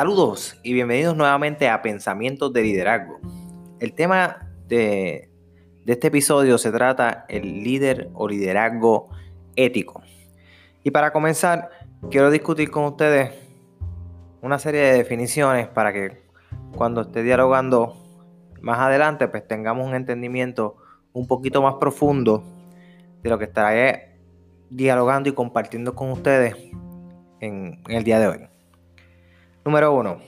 Saludos y bienvenidos nuevamente a Pensamientos de Liderazgo. El tema de, este episodio se trata el líder o liderazgo ético. Y para comenzar, quiero discutir con ustedes una serie de definiciones para que cuando esté dialogando más adelante, pues tengamos un entendimiento un poquito más profundo de lo que estaré dialogando y compartiendo con ustedes en el día de hoy. Número uno,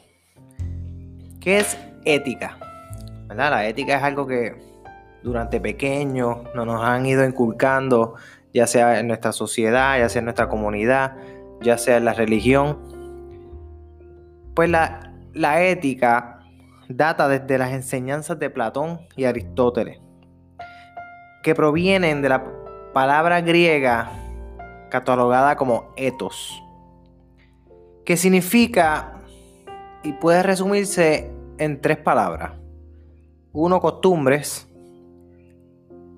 ¿qué es ética? La ética es algo que durante pequeños nos han ido inculcando, ya sea en nuestra sociedad, ya sea en nuestra comunidad, ya sea en la religión. Pues la, la ética data desde las enseñanzas de Platón y Aristóteles, que provienen de la palabra griega catalogada como ethos, que significa y puede resumirse en tres palabras. Uno, costumbres.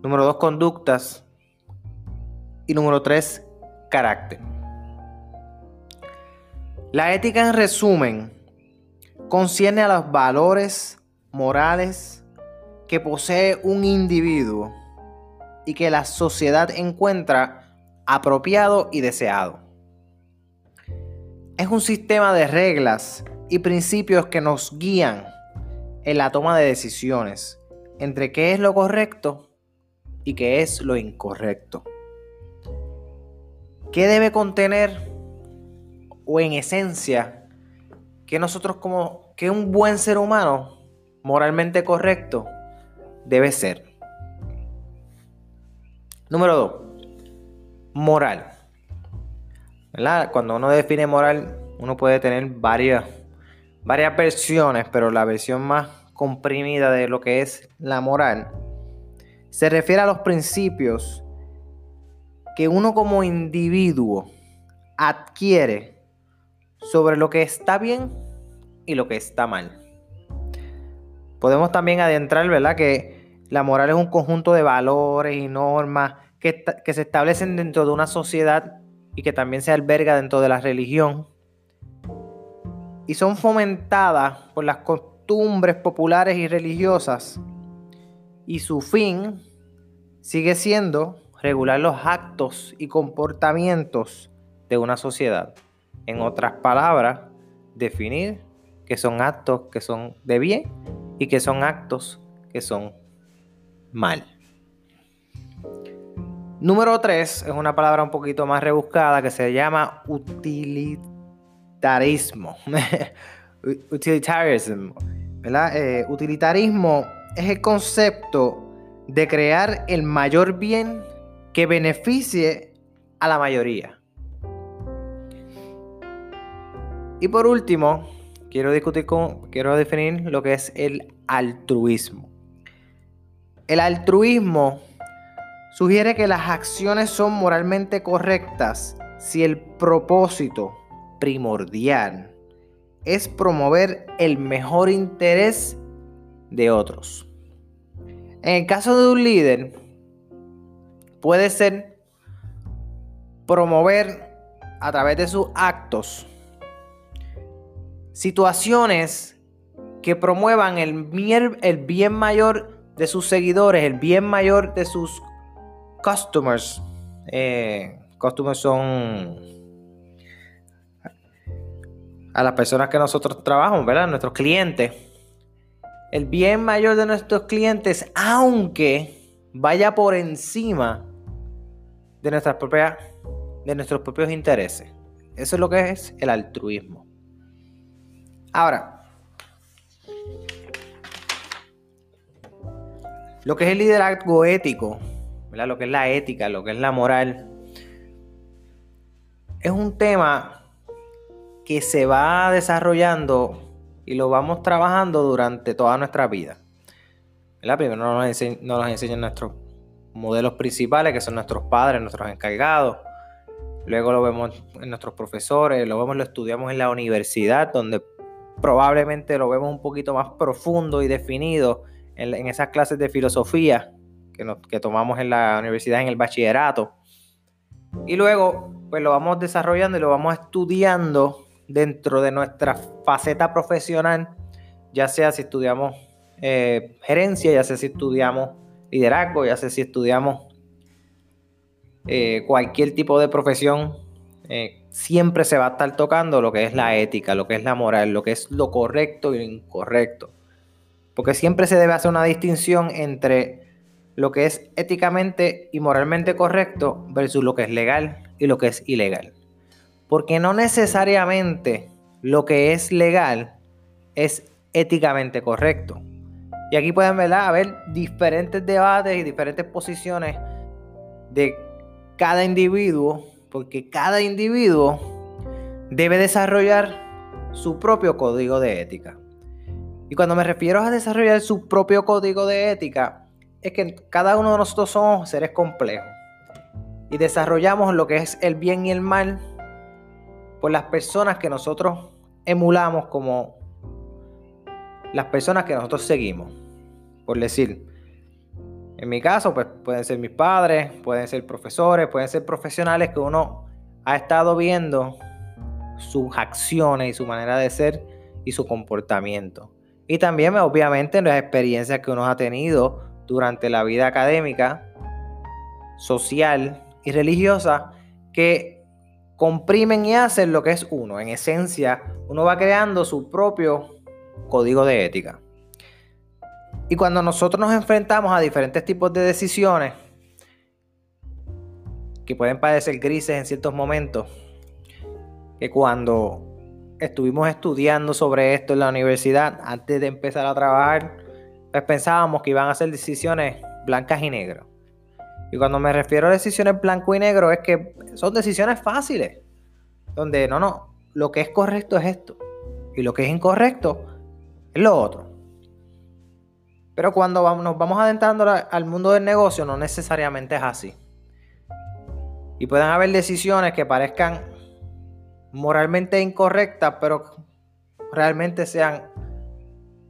Número dos, conductas. Y número tres, carácter. La ética en resumen concierne a los valores morales que posee un individuo y que la sociedad encuentra apropiado y deseado. Es un sistema de reglas y principios que nos guían en la toma de decisiones entre qué es lo correcto y qué es lo incorrecto. ¿Qué debe contener o en esencia que nosotros como que un buen ser humano moralmente correcto debe ser? Número 2. Moral. Cuando uno define moral, uno puede tener varias varias versiones, pero la versión más comprimida de lo que es la moral se refiere a los principios que uno como individuo adquiere sobre lo que está bien y lo que está mal. Podemos también adentrar, ¿verdad? Que la moral es un conjunto de valores y normas que, que se establecen dentro de una sociedad y que también se alberga dentro de la religión y son fomentadas por las costumbres populares y religiosas y su fin sigue siendo regular los actos y comportamientos de una sociedad. En otras palabras, definir que son actos que son de bien y que son actos que son mal. Número 3 es una palabra un poquito más rebuscada que se llama utilidad utilitarismo. utilitarismo. Eh, utilitarismo es el concepto de crear el mayor bien que beneficie a la mayoría. Y por último, quiero discutir con, quiero definir lo que es el altruismo. El altruismo sugiere que las acciones son moralmente correctas si el propósito primordial es promover el mejor interés de otros. En el caso de un líder, puede ser promover a través de sus actos situaciones que promuevan el bien, mayor de sus seguidores, el bien mayor de sus customers. Eh, customers son a las personas que nosotros trabajamos, ¿verdad? Nuestros clientes. El bien mayor de nuestros clientes, aunque vaya por encima de, nuestras propias, de nuestros propios intereses. Eso es lo que es el altruismo. Ahora, lo que es el liderazgo ético, ¿verdad? lo que es la ética, lo que es la moral, es un tema que se va desarrollando y lo vamos trabajando durante toda nuestra vida. Primero nos, enseñan, nuestros modelos principales, que son nuestros padres, nuestros encargados. Luego lo vemos en nuestros profesores, lo vemos, lo estudiamos en la universidad, donde probablemente lo vemos un poquito más profundo y definido en, esas clases de filosofía que, que tomamos en la universidad, en el bachillerato. Y luego, pues lo vamos desarrollando y lo vamos estudiando dentro de nuestra faceta profesional, ya sea si estudiamos eh, gerencia, ya sea si estudiamos liderazgo, ya sea si estudiamos eh, cualquier tipo de profesión, eh, siempre se va a estar tocando lo que es la ética, lo que es la moral, lo que es lo correcto y lo incorrecto. Porque siempre se debe hacer una distinción entre lo que es éticamente y moralmente correcto versus lo que es legal y lo que es ilegal. Porque no necesariamente lo que es legal es éticamente correcto. Y aquí pueden ver haber diferentes debates y diferentes posiciones de cada individuo, porque cada individuo debe desarrollar su propio código de ética. Y cuando me refiero a desarrollar su propio código de ética, es que cada uno de nosotros somos seres complejos y desarrollamos lo que es el bien y el mal por las personas que nosotros emulamos como las personas que nosotros seguimos. Por decir, en mi caso, pues pueden ser mis padres, pueden ser profesores, pueden ser profesionales que uno ha estado viendo sus acciones y su manera de ser y su comportamiento. Y también, obviamente, las experiencias que uno ha tenido durante la vida académica, social y religiosa que comprimen y hacen lo que es uno. En esencia, uno va creando su propio código de ética. Y cuando nosotros nos enfrentamos a diferentes tipos de decisiones, que pueden parecer grises en ciertos momentos, que cuando estuvimos estudiando sobre esto en la universidad, antes de empezar a trabajar, pues pensábamos que iban a ser decisiones blancas y negras. Y cuando me refiero a decisiones blanco y negro es que son decisiones fáciles, donde no, no, lo que es correcto es esto y lo que es incorrecto es lo otro. Pero cuando nos vamos adentrando al mundo del negocio no necesariamente es así. Y pueden haber decisiones que parezcan moralmente incorrectas, pero realmente sean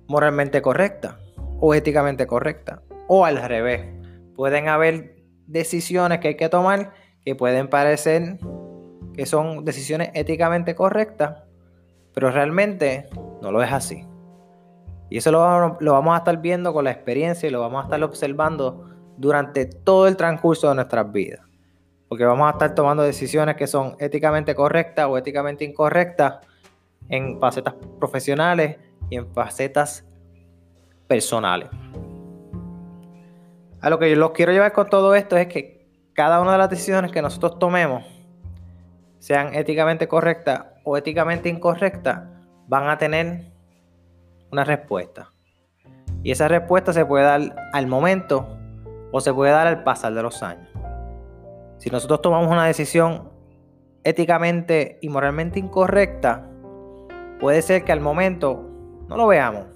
moralmente correctas o éticamente correcta. O al revés, pueden haber decisiones que hay que tomar que pueden parecer que son decisiones éticamente correctas, pero realmente no lo es así. Y eso lo, vamos a estar viendo con la experiencia y lo vamos a estar observando durante todo el transcurso de nuestras vidas. Porque vamos a estar tomando decisiones que son éticamente correctas o éticamente incorrectas en facetas profesionales y en facetas personales. A lo que yo los quiero llevar con todo esto es que cada una de las decisiones que nosotros tomemos, sean éticamente correctas o éticamente incorrectas, van a tener una respuesta. Y esa respuesta se puede dar al momento o se puede dar al pasar de los años. Si nosotros tomamos una decisión éticamente y moralmente incorrecta, puede ser que al momento no lo veamos,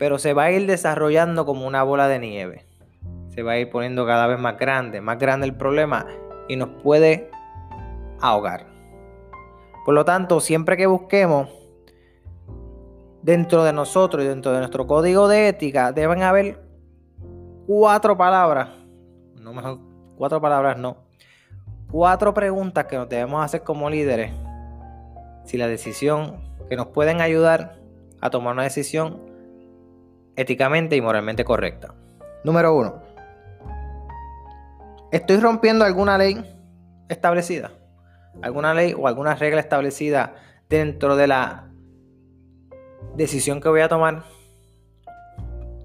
pero se va a ir desarrollando como una bola de nieve. Se va a ir poniendo cada vez más grande, más grande el problema y nos puede ahogar. Por lo tanto, siempre que busquemos dentro de nosotros y dentro de nuestro código de ética, deben haber cuatro palabras, no mejor, cuatro palabras no, cuatro preguntas que nos debemos hacer como líderes si la decisión que nos pueden ayudar a tomar una decisión éticamente y moralmente correcta. Número uno. ¿Estoy rompiendo alguna ley establecida? ¿Alguna ley o alguna regla establecida dentro de la decisión que voy a tomar?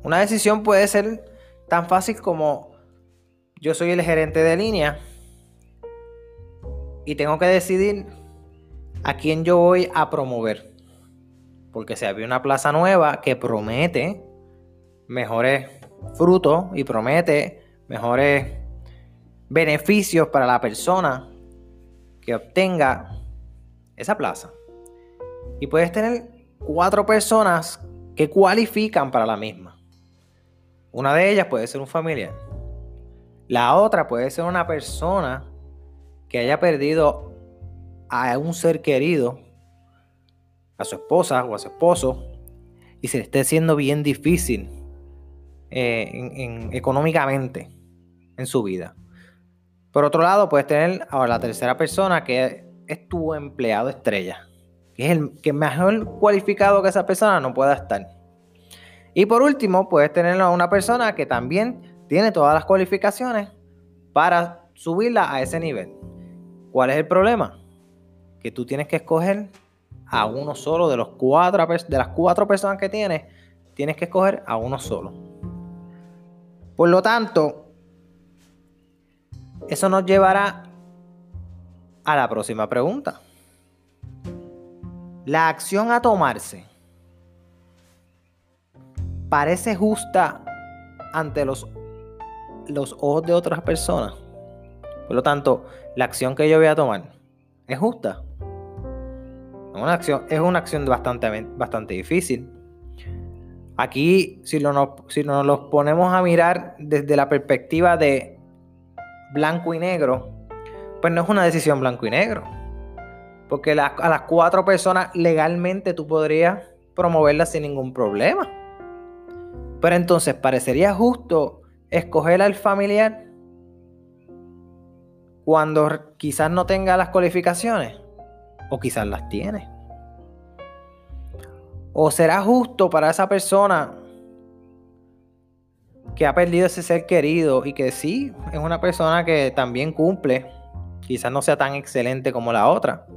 Una decisión puede ser tan fácil como yo soy el gerente de línea y tengo que decidir a quién yo voy a promover. Porque se abrió una plaza nueva que promete mejores frutos y promete mejores beneficios para la persona que obtenga esa plaza. Y puedes tener cuatro personas que cualifican para la misma. Una de ellas puede ser un familiar. La otra puede ser una persona que haya perdido a un ser querido, a su esposa o a su esposo, y se le esté siendo bien difícil eh, económicamente en su vida. Por otro lado, puedes tener a la tercera persona que es tu empleado estrella, que es el que mejor cualificado que esa persona no pueda estar. Y por último, puedes tener a una persona que también tiene todas las cualificaciones para subirla a ese nivel. ¿Cuál es el problema? Que tú tienes que escoger a uno solo de los cuatro de las cuatro personas que tienes, tienes que escoger a uno solo. Por lo tanto, eso nos llevará a la próxima pregunta. La acción a tomarse parece justa ante los, los ojos de otras personas. Por lo tanto, la acción que yo voy a tomar es justa. Una acción, es una acción bastante, bastante difícil. Aquí, si, lo, nos los ponemos a mirar desde la perspectiva de blanco y negro, pues no es una decisión blanco y negro. Porque a las cuatro personas legalmente tú podrías promoverlas sin ningún problema. Pero entonces, ¿parecería justo escoger al familiar cuando quizás no tenga las cualificaciones? O quizás las tiene. ¿O será justo para esa persona que ha perdido ese ser querido y que sí, es una persona que también cumple, quizás no sea tan excelente como la otra?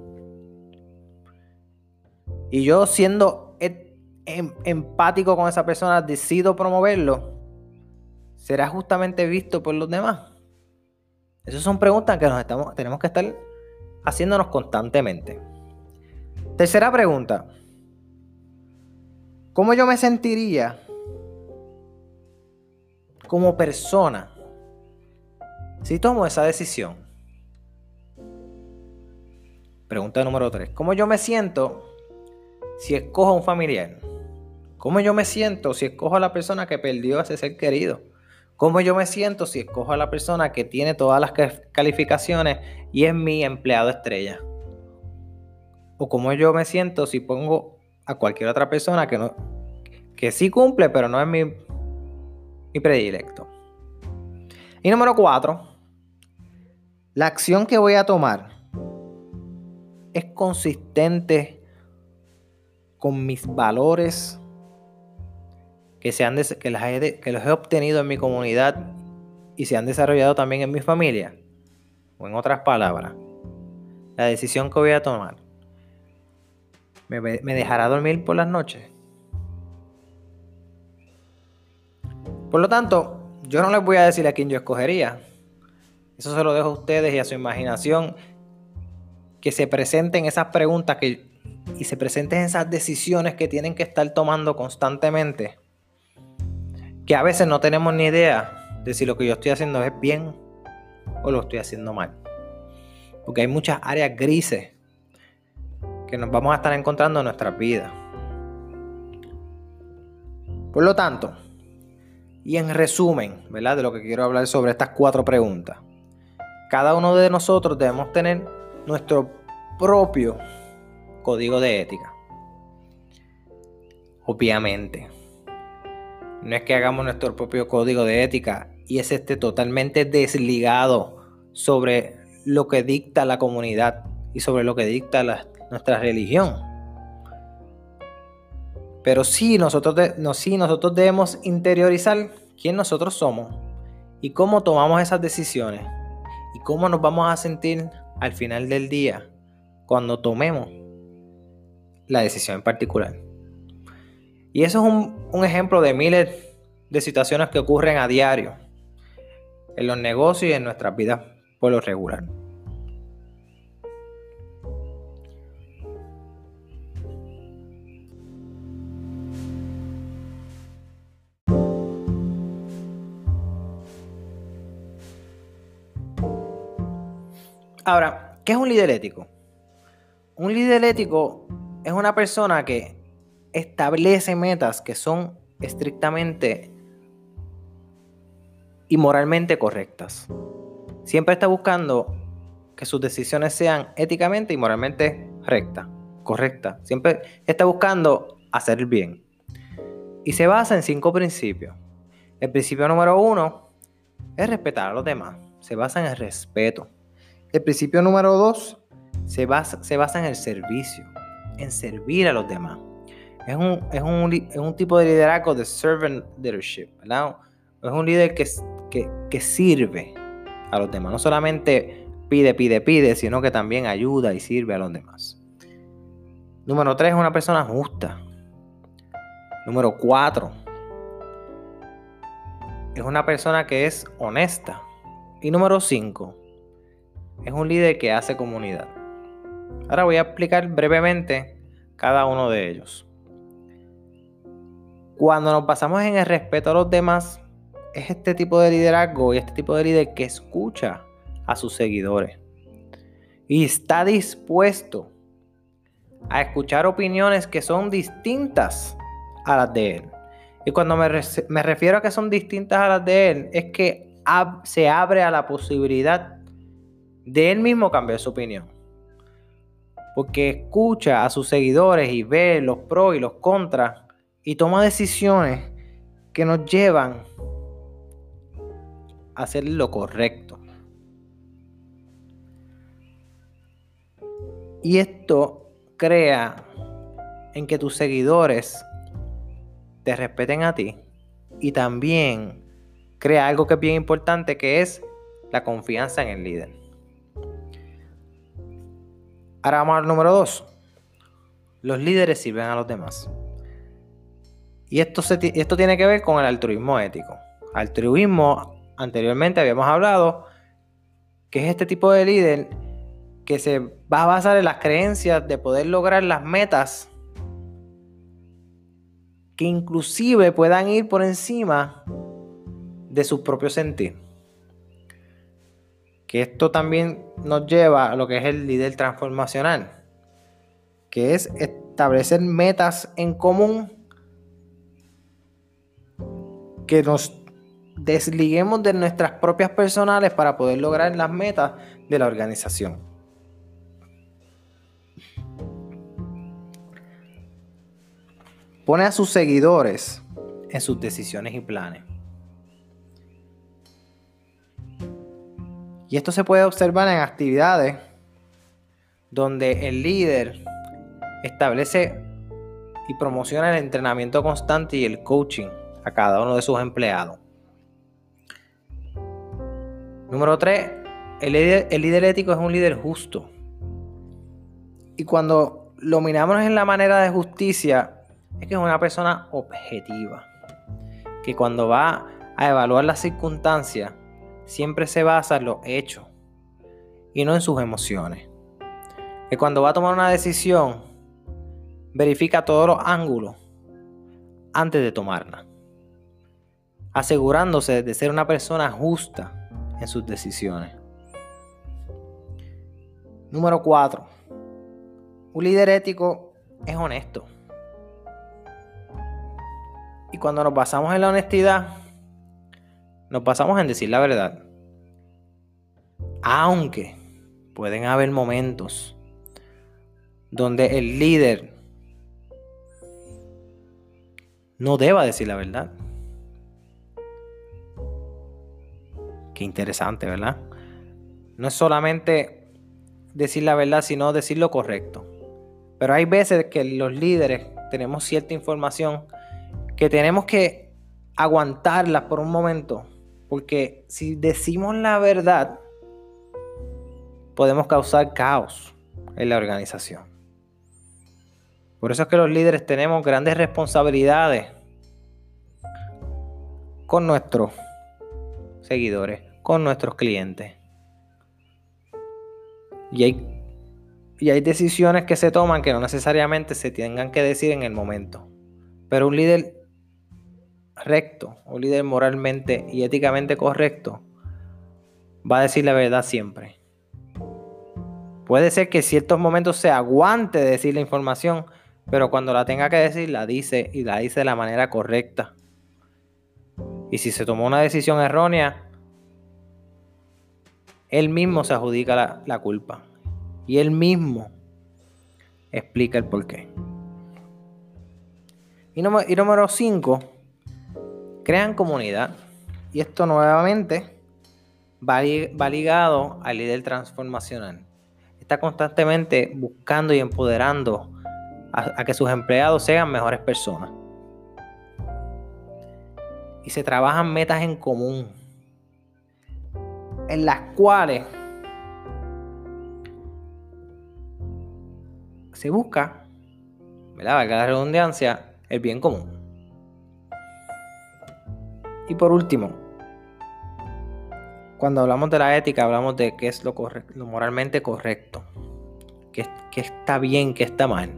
Y yo siendo em, empático con esa persona, decido promoverlo, ¿será justamente visto por los demás? Esas son preguntas que nos estamos, tenemos que estar haciéndonos constantemente. Tercera pregunta. ¿Cómo yo me sentiría como persona si tomo esa decisión? Pregunta número 3. ¿Cómo yo me siento si escojo a un familiar? ¿Cómo yo me siento si escojo a la persona que perdió a ese ser querido? ¿Cómo yo me siento si escojo a la persona que tiene todas las calificaciones y es mi empleado estrella? ¿O cómo yo me siento si pongo a cualquier otra persona que, no, que sí cumple, pero no es mi, mi predilecto? Y número cuatro, la acción que voy a tomar es consistente con mis valores que, se han que, los he obtenido en mi comunidad y se han desarrollado también en mi familia. O en otras palabras, la decisión que voy a tomar me, dejará dormir por las noches. Por lo tanto, yo no les voy a decir a quién yo escogería. Eso se lo dejo a ustedes y a su imaginación. Que se presenten esas preguntas que, y se presenten esas decisiones que tienen que estar tomando constantemente que a veces no tenemos ni idea de si lo que yo estoy haciendo es bien o lo estoy haciendo mal. Porque hay muchas áreas grises que nos vamos a estar encontrando en nuestras vidas. Por lo tanto, y en resumen, ¿verdad? De lo que quiero hablar sobre estas cuatro preguntas. Cada uno de nosotros debemos tener nuestro propio código de ética. Obviamente. No es que hagamos nuestro propio código de ética y es este totalmente desligado sobre lo que dicta la comunidad y sobre lo que dicta nuestra religión. Pero sí nosotros, no, sí nosotros debemos interiorizar quién nosotros somos y cómo tomamos esas decisiones y cómo nos vamos a sentir al final del día cuando tomemos la decisión en particular. Y eso es un, ejemplo de miles de situaciones que ocurren a diario en los negocios y en nuestras vidas por lo regular. Ahora, ¿qué es un líder ético? Un líder ético es una persona que establece metas que son estrictamente y moralmente correctas. Siempre está buscando que sus decisiones sean éticamente y moralmente rectas, correctas. Siempre está buscando hacer el bien. Y se basa en cinco principios. El principio número uno es respetar a los demás. Se basa en el respeto. El principio número dos se basa, en el servicio, en servir a los demás. Es un, es un, tipo de liderazgo de servant leadership, ¿verdad? Es un líder que, que, que sirve a los demás. No solamente pide, pide, pide, sino que también ayuda y sirve a los demás. Número 3 es una persona justa. Número 4 es una persona que es honesta. Y número 5 es un líder que hace comunidad. Ahora voy a explicar brevemente cada uno de ellos. Cuando nos basamos en el respeto a los demás, es este tipo de liderazgo y este tipo de líder que escucha a sus seguidores y está dispuesto a escuchar opiniones que son distintas a las de él. Y cuando me, refiero a que son distintas a las de él, es que se abre a la posibilidad de él mismo cambiar su opinión. Porque escucha a sus seguidores y ve los pros y los contras y toma decisiones que nos llevan a hacer lo correcto. Y esto crea en que tus seguidores te respeten a ti y también crea algo que es bien importante que es la confianza en el líder. Ahora vamos al número dos. Los líderes sirven a los demás. Y esto, esto tiene que ver con el altruismo ético. Altruismo, anteriormente habíamos hablado, que es este tipo de líder que se va a basar en las creencias de poder lograr las metas que inclusive puedan ir por encima de su propio sentir. Que esto también nos lleva a lo que es el líder transformacional, que es establecer metas en común que nos desliguemos de nuestras propias personales para poder lograr las metas de la organización. Pone a sus seguidores en sus decisiones y planes. Y esto se puede observar en actividades donde el líder establece y promociona el entrenamiento constante y el coaching a cada uno de sus empleados. Número 3. El el líder ético es un líder justo. Y cuando lo miramos en la manera de justicia, es que es una persona objetiva, que cuando va a evaluar las circunstancias, siempre se basa en los hechos y no en sus emociones. Que cuando va a tomar una decisión, verifica todos los ángulos antes de tomarla, asegurándose de ser una persona justa en sus decisiones. Número 4. Un líder ético es honesto. Y cuando nos basamos en la honestidad, nos basamos en decir la verdad. Aunque pueden haber momentos donde el líder no deba decir la verdad. Qué interesante, ¿verdad? No es solamente decir la verdad, sino decir lo correcto. Pero hay veces que los líderes tenemos cierta información que tenemos que aguantarla por un momento, porque si decimos la verdad, podemos causar caos en la organización. Por eso es que los líderes tenemos grandes responsabilidades con nuestros seguidores, con nuestros clientes. Y hay, y hay decisiones que se toman que no necesariamente se tengan que decir en el momento. Pero un líder recto, un líder moralmente y éticamente correcto, va a decir la verdad siempre. Puede ser que en ciertos momentos se aguante de decir la información, pero cuando la tenga que decir, la dice y la dice de la manera correcta. Y si se tomó una decisión errónea, él mismo se adjudica la, culpa. Y él mismo explica el porqué. Y número 5 crean comunidad. Y esto nuevamente va, ligado al líder transformacional. está constantemente buscando y empoderando a, que sus empleados sean mejores personas. Y se trabajan metas en común, en las cuales se busca, ¿verdad? Valga la redundancia, el bien común. Y por último, cuando hablamos de la ética, hablamos de qué es lo, moralmente correcto, qué, qué está bien, qué está mal.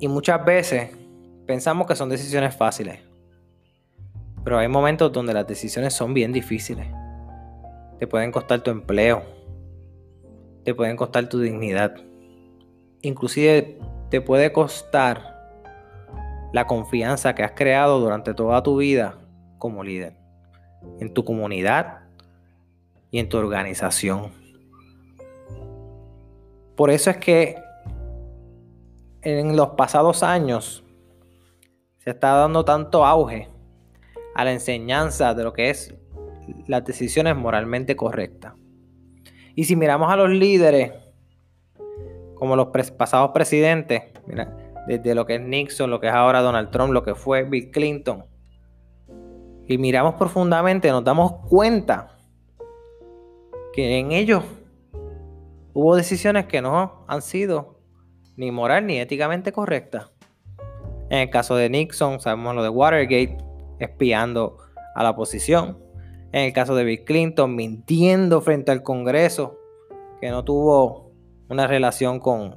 Y muchas veces pensamos que son decisiones fáciles, pero hay momentos donde las decisiones son bien difíciles. Te pueden costar tu empleo, te pueden costar tu dignidad, inclusive te puede costar la confianza que has creado durante toda tu vida como líder en tu comunidad y en tu organización. Por eso es que en los pasados años se está dando tanto auge a la enseñanza de lo que es las decisiones moralmente correctas. Y si miramos a los líderes, como los pasados presidentes, desde lo que es Nixon, lo que es ahora Donald Trump, lo que fue Bill Clinton, y miramos profundamente, nos damos cuenta que en ellos hubo decisiones que no han sido ni moral ni éticamente correctas. En el caso de Nixon, sabemos lo de Watergate, espiando a la oposición. En el caso de Bill Clinton, mintiendo frente al Congreso, que no tuvo una relación con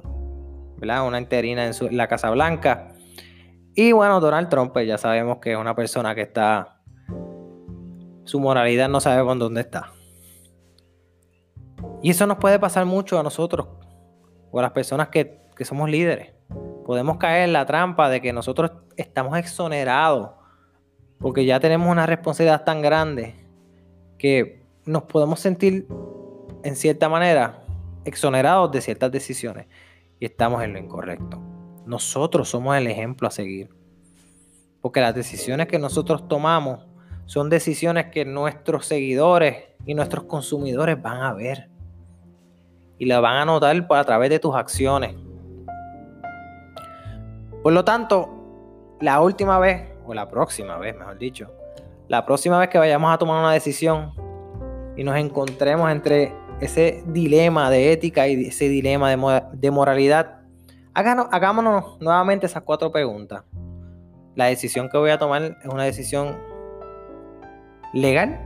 una interina en, la Casa Blanca. Y bueno, Donald Trump, pues ya sabemos que es una persona que está su moralidad no sabe con dónde está. Y eso nos puede pasar mucho a nosotros o a las personas que, que somos líderes. Podemos caer en la trampa de que nosotros estamos exonerados porque ya tenemos una responsabilidad tan grande que nos podemos sentir en cierta manera exonerados de ciertas decisiones y estamos en lo incorrecto. Nosotros somos el ejemplo a seguir. Porque las decisiones que nosotros tomamos son decisiones que nuestros seguidores y nuestros consumidores van a ver. Y la van a notar a través de tus acciones. Por lo tanto, la última vez, o la próxima vez, mejor dicho, la próxima vez que vayamos a tomar una decisión y nos encontremos entre ese dilema de ética y ese dilema de, moralidad, hagámonos nuevamente esas cuatro preguntas. La decisión que voy a tomar es una decisión legal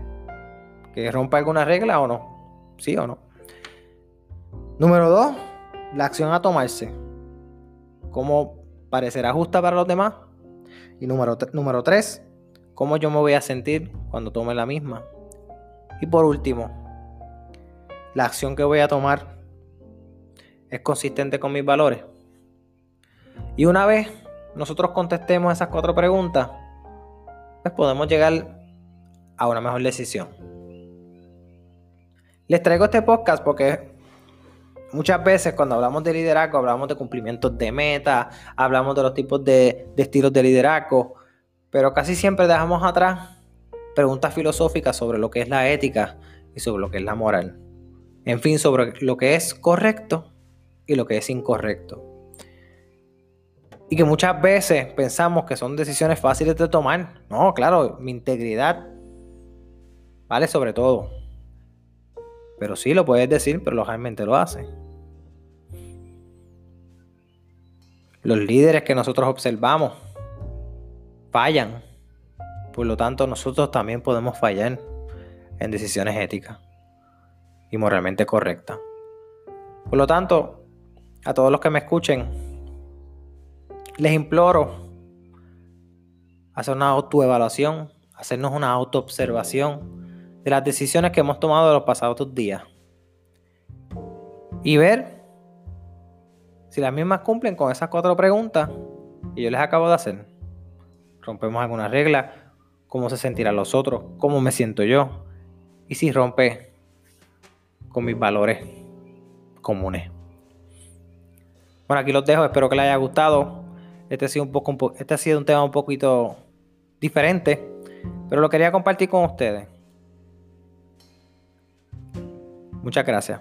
que rompa alguna regla o no. ¿Sí o no? Número dos, la acción a tomarse. ¿Cómo parecerá justa para los demás? Y número, número tres, cómo yo me voy a sentir cuando tome la misma. Y por último, la acción que voy a tomar es consistente con mis valores. Y una vez nosotros contestemos esas cuatro preguntas, pues podemos llegar a una mejor decisión. Les traigo este podcast porque muchas veces cuando hablamos de liderazgo hablamos de cumplimientos de meta, hablamos de los tipos de, estilos de liderazgo, pero casi siempre dejamos atrás preguntas filosóficas sobre lo que es la ética y sobre lo que es la moral. En fin, sobre lo que es correcto y lo que es incorrecto. Y que muchas veces pensamos que son decisiones fáciles de tomar. No, claro, mi integridad Vale sobre todo. Pero sí lo puedes decir, pero localmente lo hace. Los líderes que nosotros observamos fallan. Por lo tanto, nosotros también podemos fallar en decisiones éticas y moralmente correctas. Por lo tanto, a todos los que me escuchen, les imploro hacer una autoevaluación, hacernos una autoobservación de las decisiones que hemos tomado los pasados dos días. Y ver si las mismas cumplen con esas cuatro preguntas que yo les acabo de hacer. Rompemos alguna regla, cómo se sentirán los otros, cómo me siento yo y si rompe con mis valores comunes. Bueno, aquí los dejo, espero que les haya gustado. Este ha sido un, poco, este ha sido un tema un poquito diferente, pero lo quería compartir con ustedes. Muchas gracias.